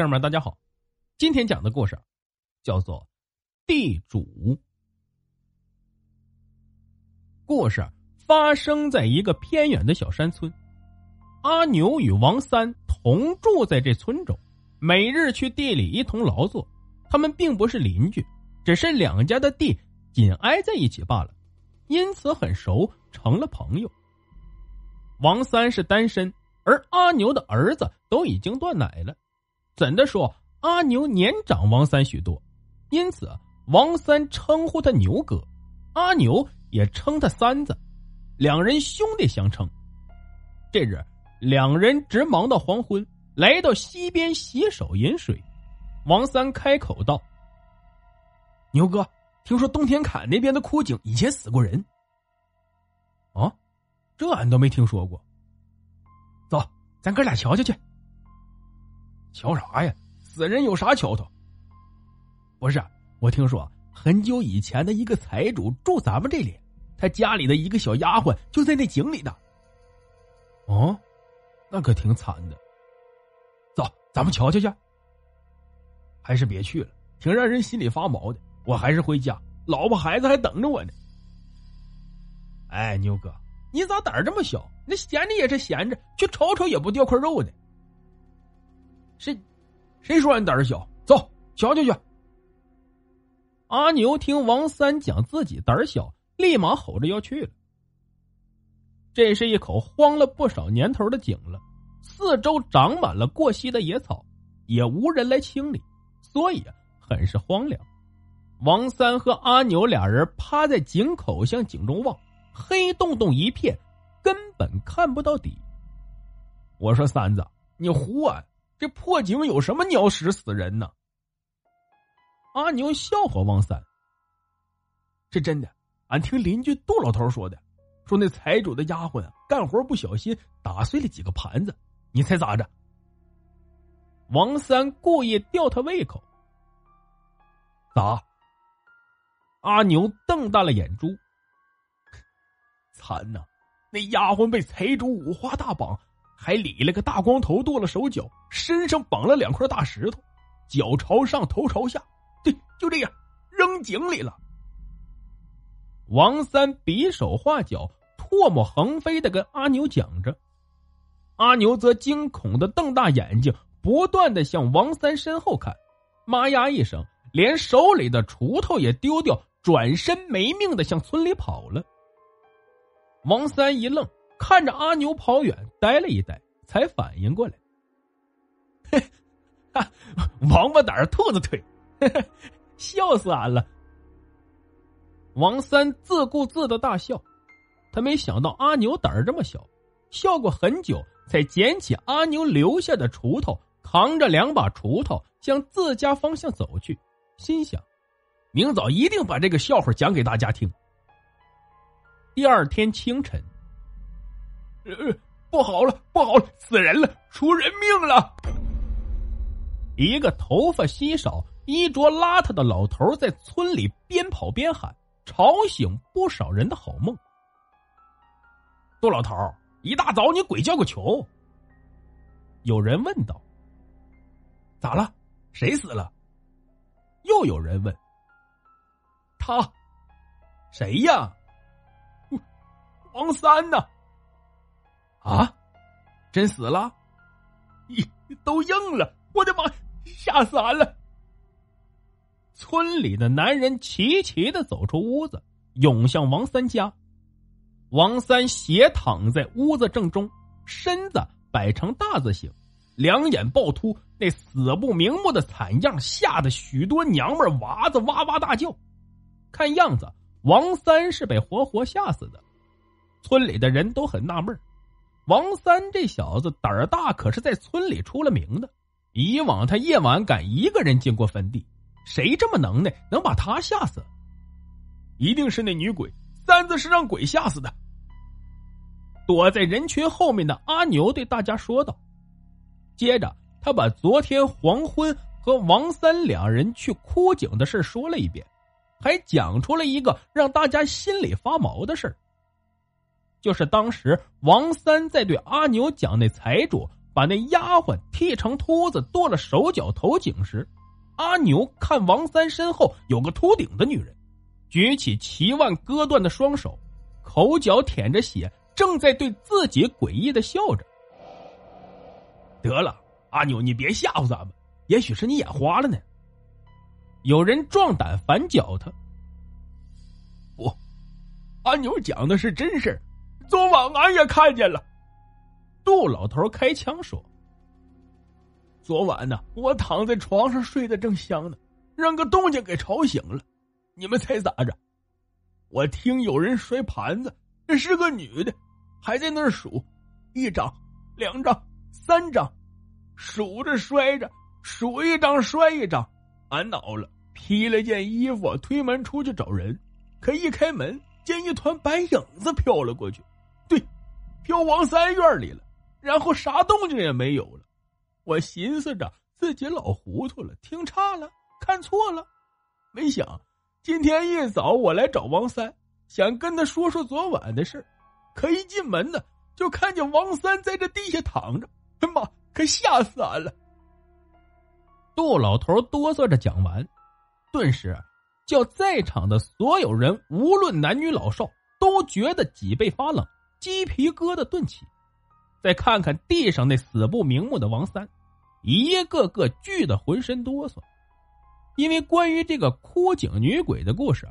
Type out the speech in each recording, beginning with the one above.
听众们，大家好，今天讲的故事叫做《地主》。故事发生在一个偏远的小山村，阿牛与王三同住在这村中，每日去地里一同劳作。他们并不是邻居，只是两家的地紧挨在一起罢了，因此很熟，成了朋友。王三是单身，而阿牛的儿子都已经断奶了。怎的说，阿牛年长王三许多，因此王三称呼他牛哥，阿牛也称他三子，两人兄弟相称。这日，两人直忙到黄昏，来到溪边洗手饮水。王三开口道：“牛哥，听说东天坎那边的枯井以前死过人。啊，这俺都没听说过。走，咱哥俩瞧瞧去。”瞧啥呀？死人有啥瞧头？不是，我听说很久以前的一个财主住咱们这里，他家里的一个小丫鬟就在那井里的。哦，那可挺惨的。走，咱们瞧瞧去。还是别去了，挺让人心里发毛的。我还是回家，老婆孩子还等着我呢。哎，牛哥，你咋胆儿这么小？那闲着也是闲着，去瞅瞅也不掉块肉呢。谁？谁说俺胆儿小？走，瞧瞧去。阿牛听王三讲自己胆儿小，立马吼着要去了。这是一口荒了不少年头的井了，四周长满了过膝的野草，也无人来清理，所以很是荒凉。王三和阿牛俩人趴在井口向井中望，黑洞洞一片，根本看不到底。我说三子，你胡啊！这破井有什么鸟屎死人呢？阿牛笑话王三：“是真的，俺听邻居杜老头说的，说那财主的丫鬟啊，干活不小心打碎了几个盘子，你猜咋着？”王三故意吊他胃口。咋？阿牛瞪大了眼珠，惨呐！那丫鬟被财主五花大绑。还理了个大光头，剁了手脚，身上绑了两块大石头，脚朝上，头朝下，对，就这样扔井里了。王三比手画脚，唾沫横飞的跟阿牛讲着，阿牛则惊恐的瞪大眼睛，不断的向王三身后看，妈呀一声，连手里的锄头也丢掉，转身没命的向村里跑了。王三一愣。看着阿牛跑远，呆了一呆，才反应过来。嘿，王八胆兔子腿，笑死俺了。王三自顾自的大笑，他没想到阿牛胆儿这么小，笑过很久，才捡起阿牛留下的锄头，扛着两把锄头向自家方向走去，心想：明早一定把这个笑话讲给大家听。第二天清晨。呃，不好了，不好了，死人了，出人命了！一个头发稀少、衣着邋遢的老头在村里边跑边喊，吵醒不少人的好梦。杜老头，一大早你鬼叫个球！有人问道：“咋了？谁死了？”又有人问：“他谁呀？”王三呢？啊真死了？咦，都硬了！我的妈，吓死俺了！村里的男人齐齐的走出屋子，涌向王三家。王三斜躺在屋子正中，身子摆成大字形，两眼暴突，那死不瞑目的惨样，吓得许多娘们娃子哇哇大叫。看样子，王三是被活活吓死的。村里的人都很纳闷王三这小子胆儿大，可是在村里出了名的。以往他夜晚敢一个人经过坟地，谁这么能耐，能把他吓死？一定是那女鬼，三子是让鬼吓死的。躲在人群后面的阿牛对大家说道。接着，他把昨天黄昏和王三两人去枯井的事说了一遍，还讲出了一个让大家心里发毛的事就是当时王三在对阿牛讲那财主。把那丫鬟剃成秃子，剁了手脚头颈时，阿牛看王三身后有个秃顶的女人，举起齐腕割断的双手，口角舔着血，正在对自己诡异的笑着。得了，阿牛，你别吓唬咱们，也许是你眼花了呢。有人壮胆反搅他。不，阿牛讲的是真事昨晚俺也看见了。杜老头开枪说：“昨晚呢，我躺在床上睡得正香呢，让个动静给吵醒了。你们猜咋着？我听有人摔盘子，那是个女的，还在那儿数，一张、两张、三张，数着摔着，数一张摔一张。俺恼了，披了件衣服，推门出去找人。可一开门，见一团白影子飘了过去，飘王三院里了。”然后啥动静也没有了，我寻思着自己老糊涂了，听差了，看错了，没想今天一早我来找王三，想跟他说说昨晚的事可一进门呢，就看见王三在这地下躺着，哎妈，可吓死俺了！杜老头哆嗦着讲完，顿时叫在场的所有人，无论男女老少，都觉得脊背发冷，鸡皮疙瘩顿起。再看看地上那死不瞑目的王三，一个个惧得浑身哆嗦。因为关于这个枯井女鬼的故事，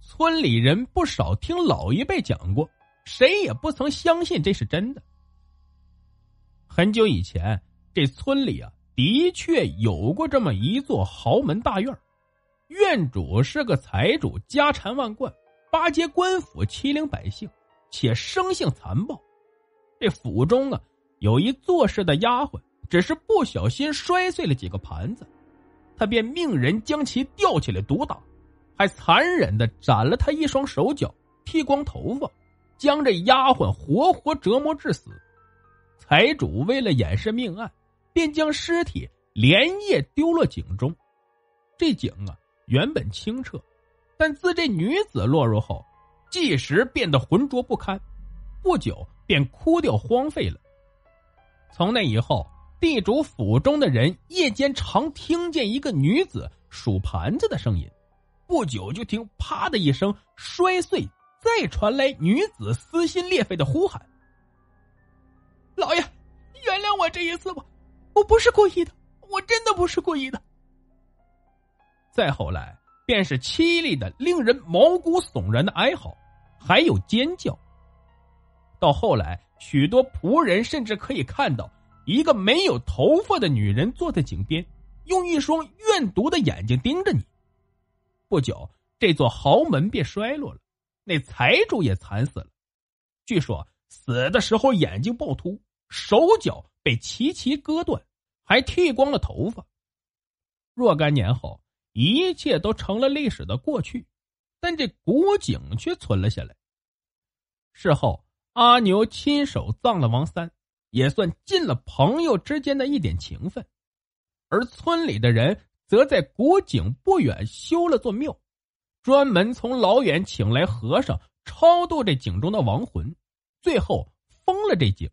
村里人不少听老一辈讲过，谁也不曾相信这是真的。很久以前，这村里啊，的确有过这么一座豪门大院，院主是个财主，家产万贯，巴结官府，欺凌百姓，且生性残暴。这府中啊，有一做事的丫鬟，只是不小心摔碎了几个盘子，他便命人将其吊起来毒打，还残忍的斩了他一双手脚，剃光头发，将这丫鬟活活折磨致死。财主为了掩饰命案，便将尸体连夜丢落井中。这井啊，原本清澈，但自这女子落入后，即时变得浑浊不堪，不久。便枯掉荒废了。从那以后，地主府中的人夜间常听见一个女子数盘子的声音，不久就听“啪”的一声摔碎，再传来女子撕心裂肺的呼喊：“老爷，原谅我这一次吧，我不是故意的，我真的不是故意的。”再后来，便是凄厉的、令人毛骨悚然的哀嚎，还有尖叫。到后来，许多仆人甚至可以看到一个没有头发的女人坐在井边，用一双怨毒的眼睛盯着你。不久，这座豪门便衰落了，那财主也惨死了。据说死的时候眼睛暴突，手脚被齐齐割断，还剃光了头发。若干年后，一切都成了历史的过去，但这古井却存了下来。事后。阿牛亲手葬了王三，也算尽了朋友之间的一点情分，而村里的人则在古井不远修了座庙，专门从老远请来和尚超度这井中的亡魂，最后封了这井。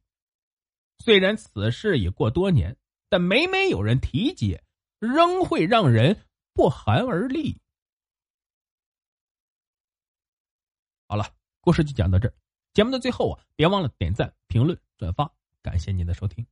虽然此事已过多年，但每每有人提及，仍会让人不寒而栗。好了，故事就讲到这儿。节目的最后啊，别忘了点赞、评论、转发，感谢您的收听。